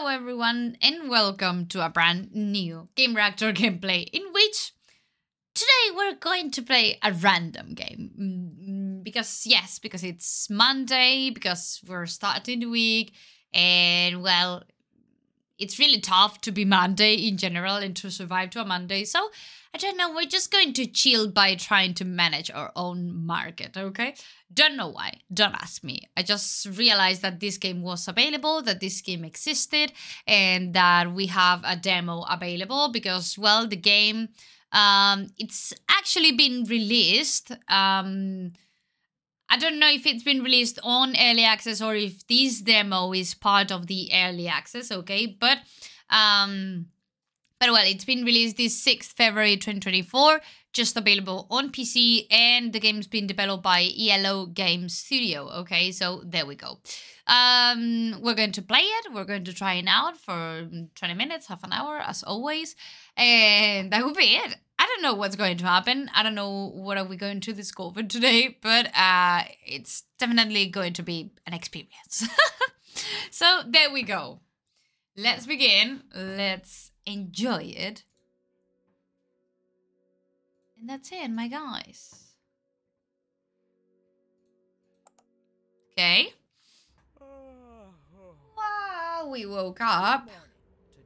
Hello everyone and welcome to a brand new Gamereactor gameplay in which today we're going to play a random game. Mm, Because yes, because it's Monday, because we're starting the week and well, it's really tough to be Monday in general and to survive to a Monday. So I don't know, we're just going to chill by trying to manage our own market, okay? Don't know why. Don't ask me. I just realized that this game was available, that this game existed, and that we have a demo available because, well, the game, um, it's actually been released. Um, I don't know if it's been released on early access or if this demo is part of the early access, okay? But um but well, it's been released this 6th February 2024, just available on PC, and the game's been developed by ELO Game Studio. Okay, so there we go. Um, we're going to play it. We're going to try it out for 20 minutes, half an hour, as always, and that will be it. I don't know what's going to happen. I don't know what are we going to discover today, but uh, it's definitely going to be an experience. so there we go. Let's begin. Let's enjoy it. And that's it, my guys. Okay. Wow, we woke up.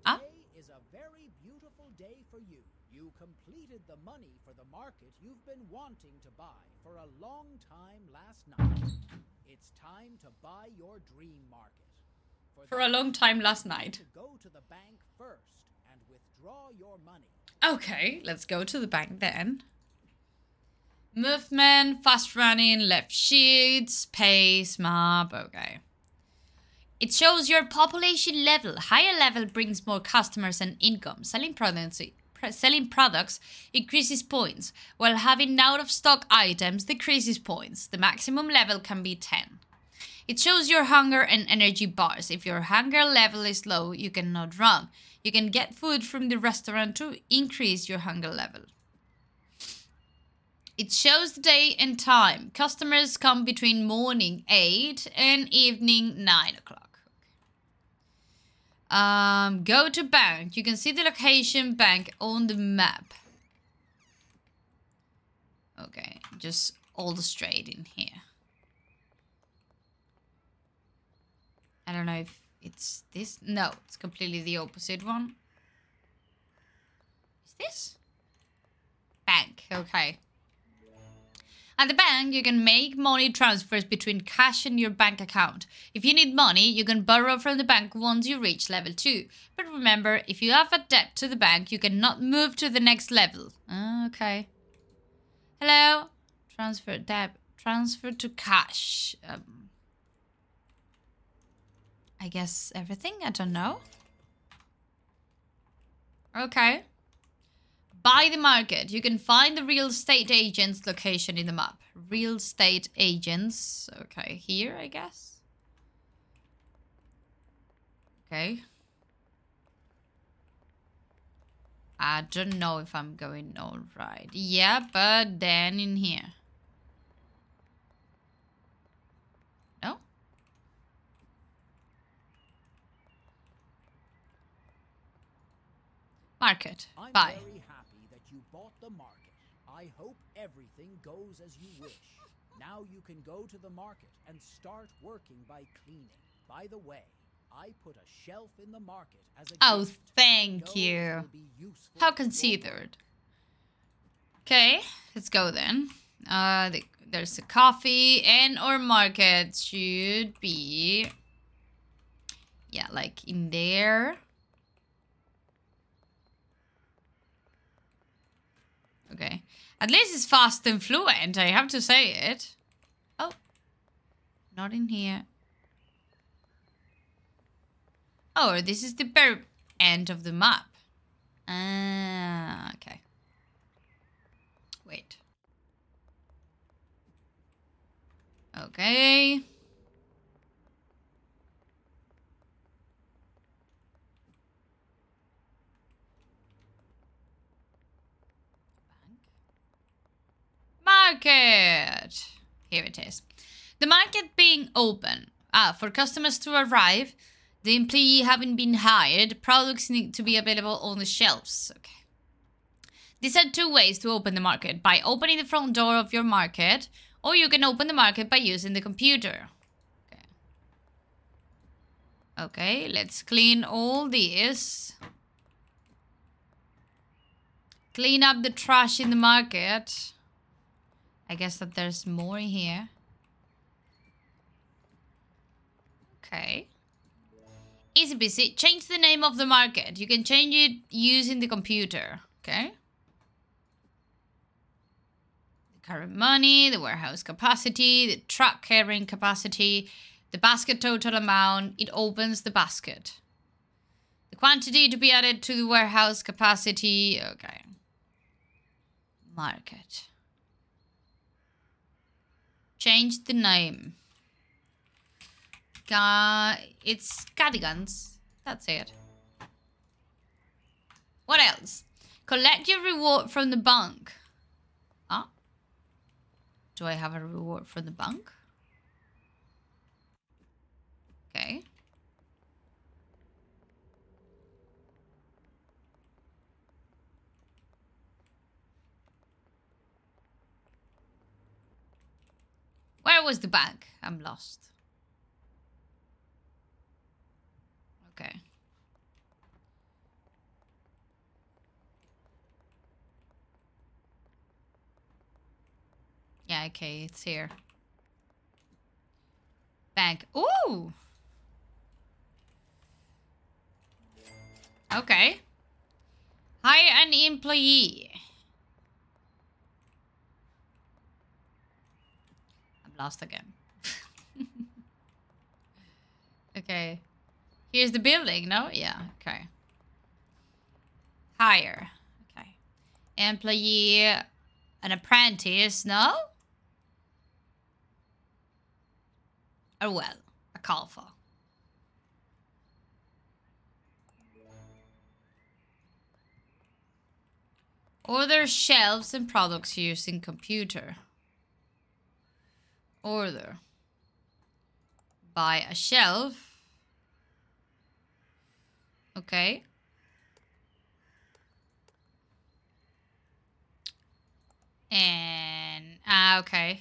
Ah. Is a very beautiful day for you. You completed the money for the market you've been wanting to buy for a long time last night. It's time to buy your dream market. For a long time last night. to go to the bank first and withdraw your money. Okay, let's go to the bank then. Movement, fast running, left sheets, pace, map. Okay. It shows your population level. Higher level brings more customers and income. Selling products, selling products increases points, while having out of stock items decreases points. The maximum level can be 10. It shows your hunger and energy bars. If your hunger level is low, you cannot run. You can get food from the restaurant to increase your hunger level. It shows the day and time. Customers come between morning 8 and evening 9 o'clock. Um, go to bank. You can see the location bank on the map. Okay, just all the straight in here. I don't know if it's this. No, it's completely the opposite one. Is this? Bank, okay. At the bank, you can make money transfers between cash and your bank account. If you need money, you can borrow from the bank once you reach level 2. But remember, if you have a debt to the bank, you cannot move to the next level. Okay. Hello? Transfer debt. Transfer to cash. Um, I guess everything? I don't know. Okay. Buy the market. You can find the real estate agent's location in the map. Real estate agents. Okay, here, I guess. Okay. I don't know if I'm going all right. Yeah, but then in here. No? Market. Buy. very happy that you bought the market. I hope everything goes as you wish. now you can go to the market and start working by cleaning. By the way, I put a shelf in the market as a Oh, gift. thank you. How considered. Okay, let's go then. Uh, the, there's a coffee and our market should be, yeah, like in there. Okay, at least it's fast and fluent. I have to say it. Oh, not in here. Oh, this is the very end of the map. Ah, okay. Wait. Okay. Market. Here it is. The market being open. Ah, for customers to arrive, The employee having been hired, products need to be available on the shelves. Okay. These are two ways to open the market by opening the front door of your market, or you can open the market by using the computer. Okay, okay let's clean all this. Clean up the trash in the market. I guess that there's more here. Okay. Easy busy. Change the name of the market. You can change it using the computer. Okay. The current money, the warehouse capacity, the truck carrying capacity, the basket total amount. It opens the basket. The quantity to be added to the warehouse capacity. Okay. Market. Change the name. It's Cardigans. That's it. What else? Collect your reward from the bank. Ah. Do I have a reward from the bank? Okay. Where was the bank? I'm lost. Okay. Yeah, okay, it's here. Bank. Ooh! Okay. Hire an employee. Lost again. okay. Here's the building, no? Yeah, okay. Hire. Okay. Employee, an apprentice, no? Or well, a calfa. Order shelves and products using computer. Order. Buy a shelf. Okay. And, ah, okay.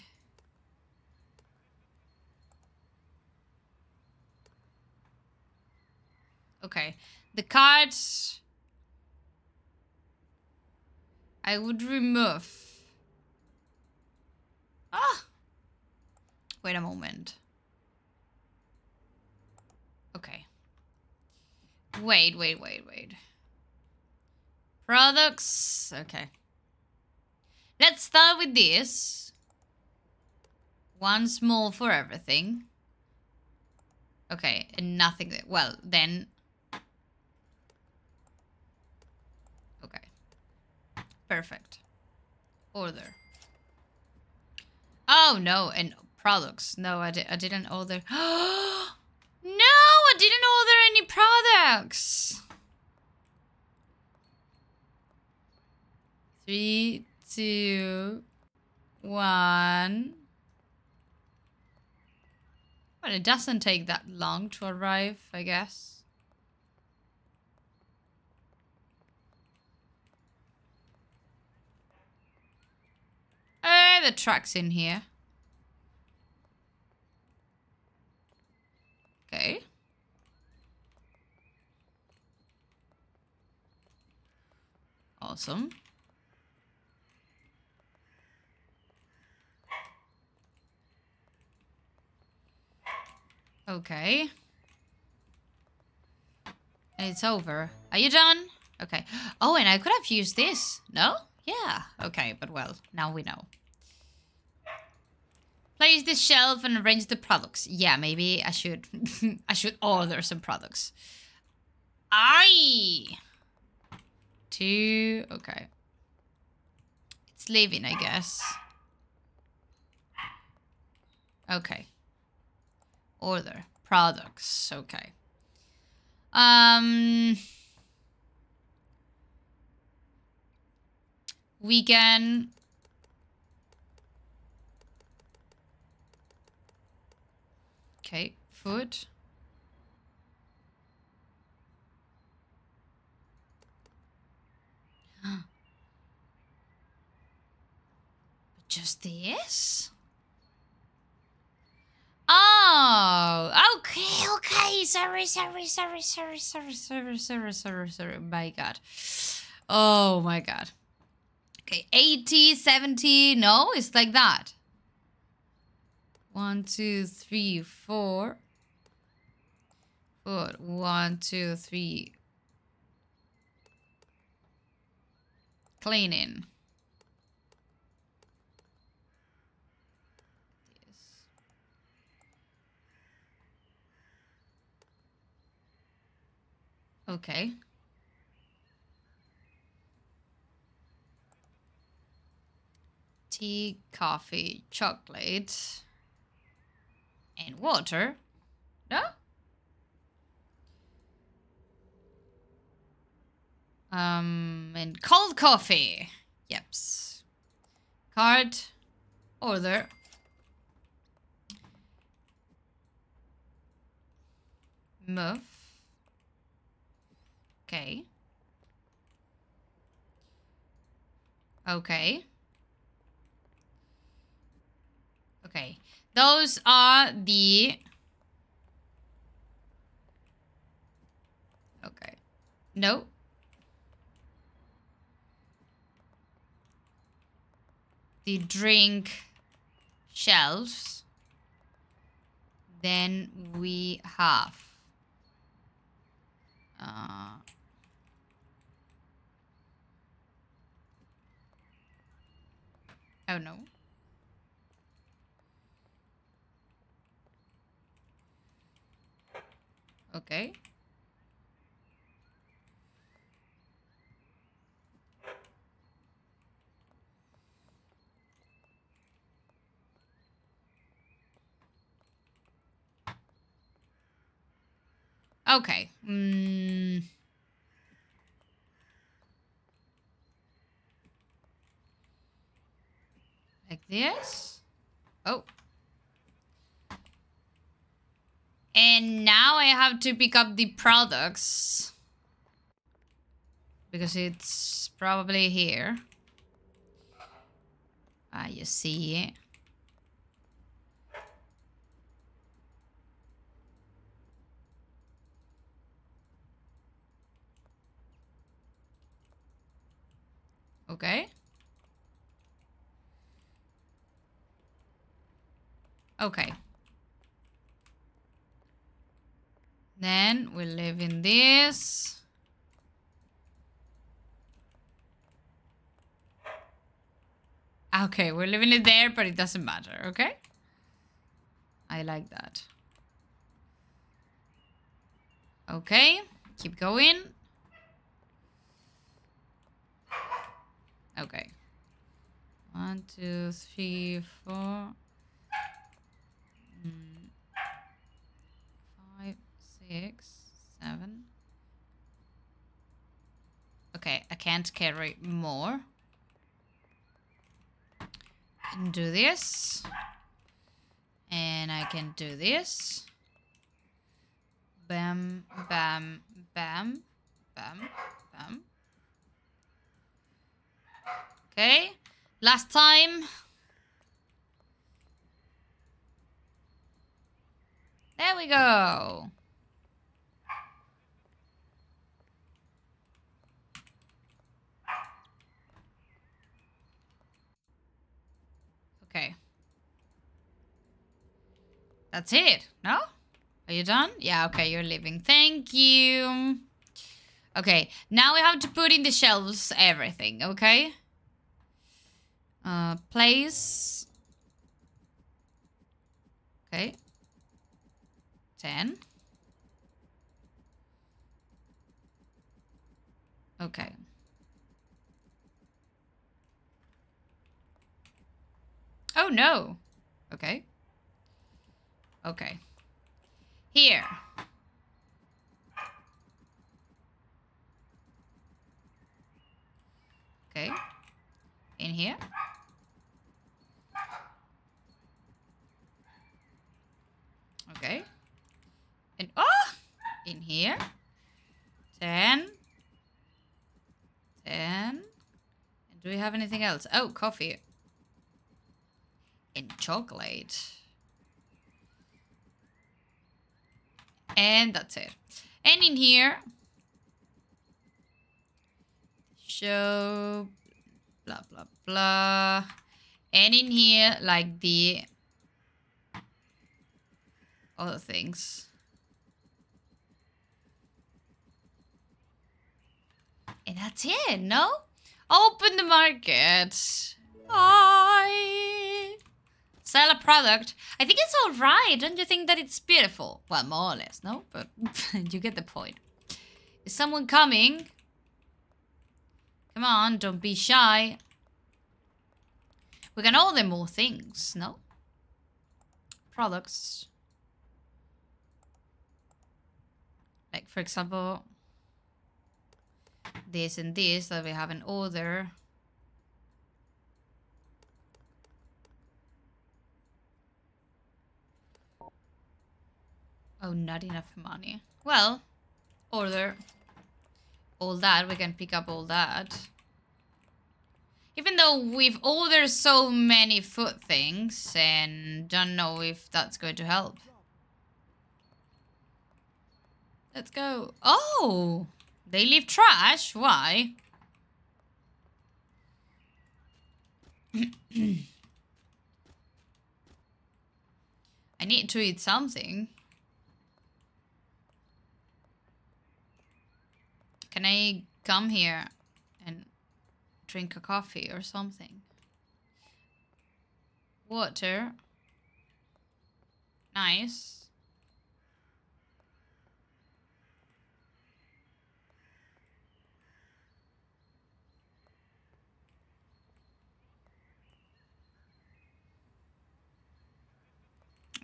Okay. The cards... I would remove. Ah! Wait a moment. Okay. Wait, wait, wait, wait. Products. Okay. Let's start with this. One small for everything. Okay, and nothing. Well, then. Okay. Perfect. Order. Oh, no, and products. No, I, di I didn't order. No, I didn't order any products. Three, two, one. Well, it doesn't take that long to arrive, I guess. Eh, the truck's in here. Okay. Awesome. Okay. It's over. Are you done? Okay. Oh, and I could have used this. No? Yeah. Okay, but well, now we know. Place the shelf and arrange the products. Yeah, maybe I should I should order some products. I two okay. It's leaving, I guess. Okay. Order products. Okay. Um we can Okay, food. Just this? Oh, okay, okay. Sorry, sorry, sorry, sorry, sorry, sorry, sorry, sorry, sorry. My God. Oh, my God. Okay, 80, 70. No, it's like that. One, two, three, four. Four. One, two, three. Cleaning. Yes. Okay. Tea, coffee, chocolate, and water. No? Um, and cold coffee. Yeps. Card. Order. Move. Okay. Okay. Okay. Those are the... Okay. No. The drink shelves. Then we have... Uh, oh no. Okay. Okay. Mm. Like this. Oh. And now I have to pick up the products. Because it's probably here. Ah, you see it. Okay. Okay. Then we live in this. Okay, we're living it there, but it doesn't matter, okay? I like that. Okay, keep going. Okay. One, two, three, four. Mm. Six, seven. Okay, I can't carry more. Can do this. And I can do this. Bam, bam, bam, bam, bam. Okay. Last time. There we go. Okay. That's it, no? Are you done? Yeah, okay, you're leaving. Thank you. Okay, now we have to put in the shelves everything, okay? Uh, place. Okay. 10. Okay. Oh no. Okay. Okay. Here. Okay. In here. Okay. And oh, in here. 10. 10. And do we have anything else? Oh, coffee. And chocolate. And that's it. And in here, show blah blah blah. And in here, like the other things. And that's it, no? Open the market. I sell a product. I think it's all right. Don't you think that it's beautiful? Well, more or less, no? But you get the point. Is someone coming? Come on, don't be shy. We can order more things, no? Products. Like, for example, this and this that we have an order. Oh, not enough money. Well, order all that. We can pick up all that. Even though we've ordered so many food things and don't know if that's going to help. Let's go. Oh! They leave trash? Why? I need to eat something. Can I come here and drink a coffee or something? Water. Nice.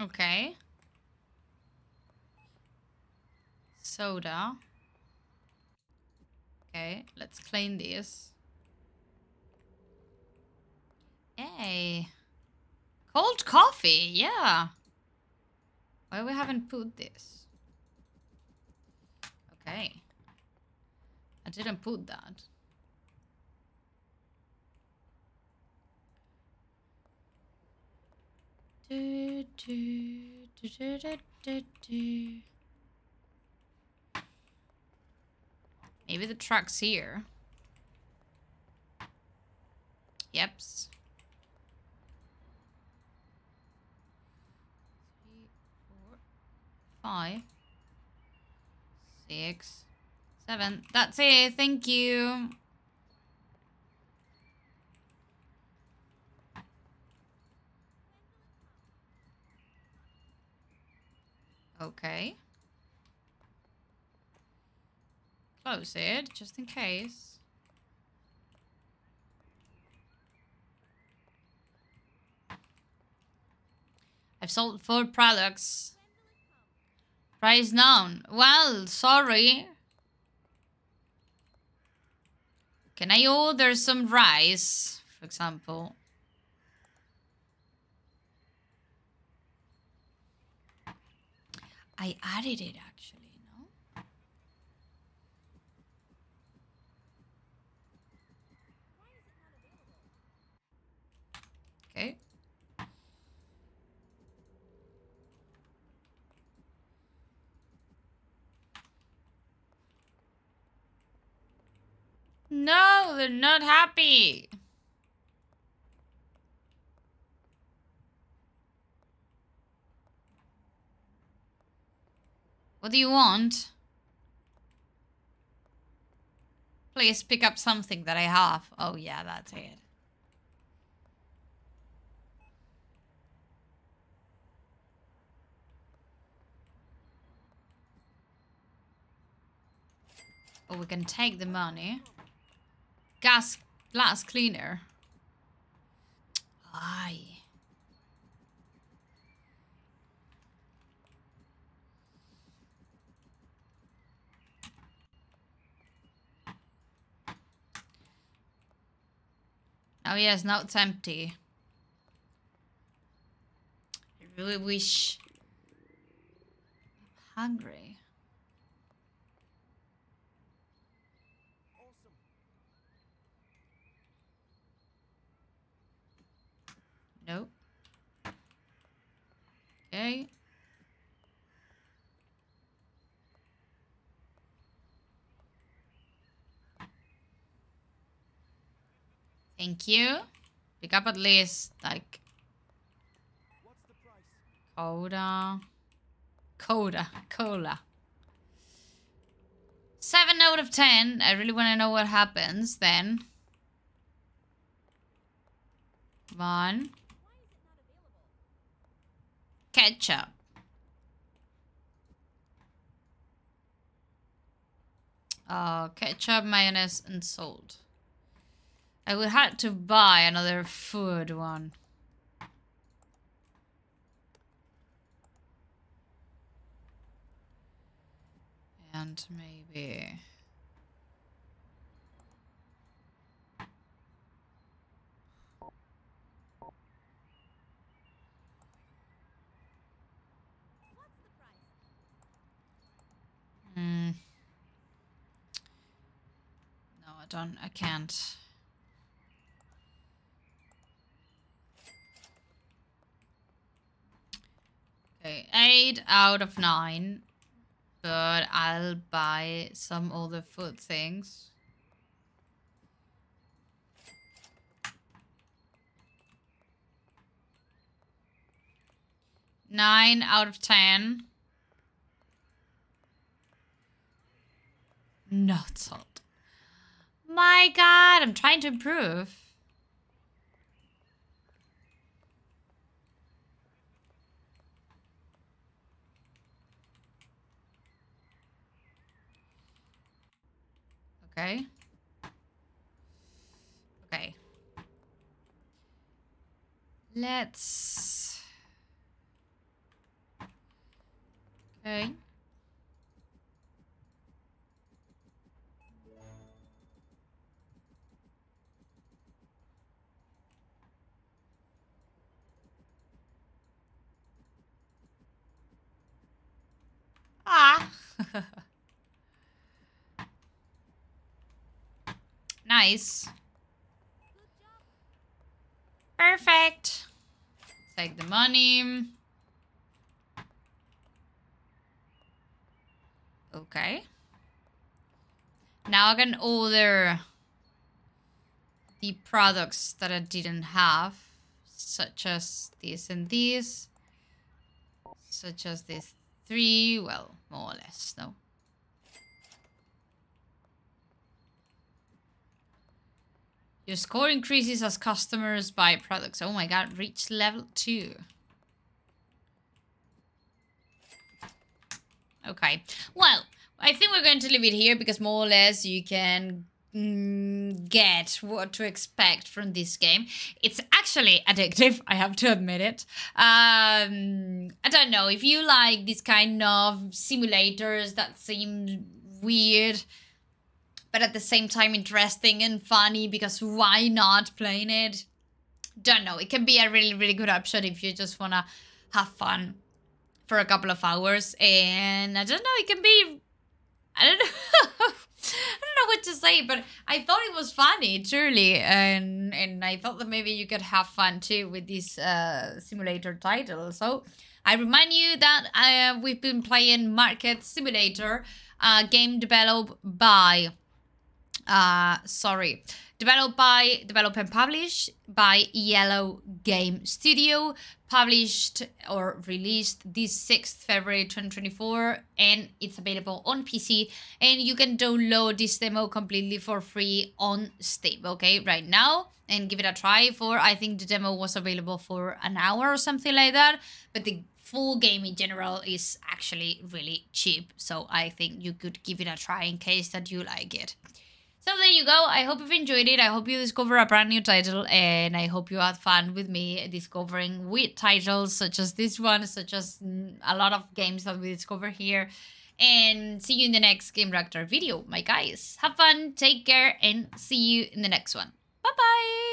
Okay. Soda. Okay, let's clean this. Hey. Cold coffee, yeah. Why we haven't put this? Okay. I didn't put that. Do, do, do, do, do, do, do. Maybe the truck's here. Yeps. Three, four, five, six, seven. That's it. Thank you. Okay. Close it, just in case. I've sold four products. Price known. Well, sorry. Can I order some rice, for example? I added it actually, no? Okay. They're not happy. What do you want? Please pick up something that I have. Oh yeah, that's it. Oh, we can take the money. Gas, glass cleaner. Aye. Oh yes, now it's empty. I really wish... I'm hungry. Nope. Okay. Thank you. Pick up at least like? Coda. Coda. Cola. 7 out of 10. I really want to know what happens then. One. Ketchup. Uh, ketchup, mayonnaise, and salt. I would have to buy another food one. And maybe... Don't. I can't. Okay, eight out of nine. But I'll buy some other food things. Nine out of ten. Not salt. My god, I'm trying to improve. Okay. Okay. Let's... Okay. nice. Perfect. Take the money. Okay. Now I can order the products that I didn't have, such as this and these, such as these three, well, more or less, no. Your score increases as customers buy products. Oh my god, reach level 2. Okay, well, I think we're going to leave it here because more or less you can get what to expect from this game. It's actually addictive, I have to admit it. Um, I don't know, if you like this kind of simulators that seem weird, but at the same time interesting and funny because why not playing it? Don't know, it can be a really, really good option if you just want to have fun for a couple of hours. And I don't know, it can be I don't know. I don't know what to say, but I thought it was funny, truly, and and I thought that maybe you could have fun too with this uh, simulator title. So I remind you that uh, we've been playing Market Simulator, uh, game developed by, uh, sorry, developed by, developed and published by Yellow Game Studio, published or released this 6th February 2024 and it's available on PC and you can download this demo completely for free on Steam, okay, right now and give it a try for, I think the demo was available for an hour or something like that, but the full game in general is actually really cheap, so I think you could give it a try in case that you like it. So there you go. I hope you've enjoyed it. I hope you discover a brand new title and I hope you had fun with me discovering weird titles such as this one, such as mm, a lot of games that we discover here. And see you in the next Gamereactor video, my guys. Have fun, take care, and see you in the next one. Bye bye!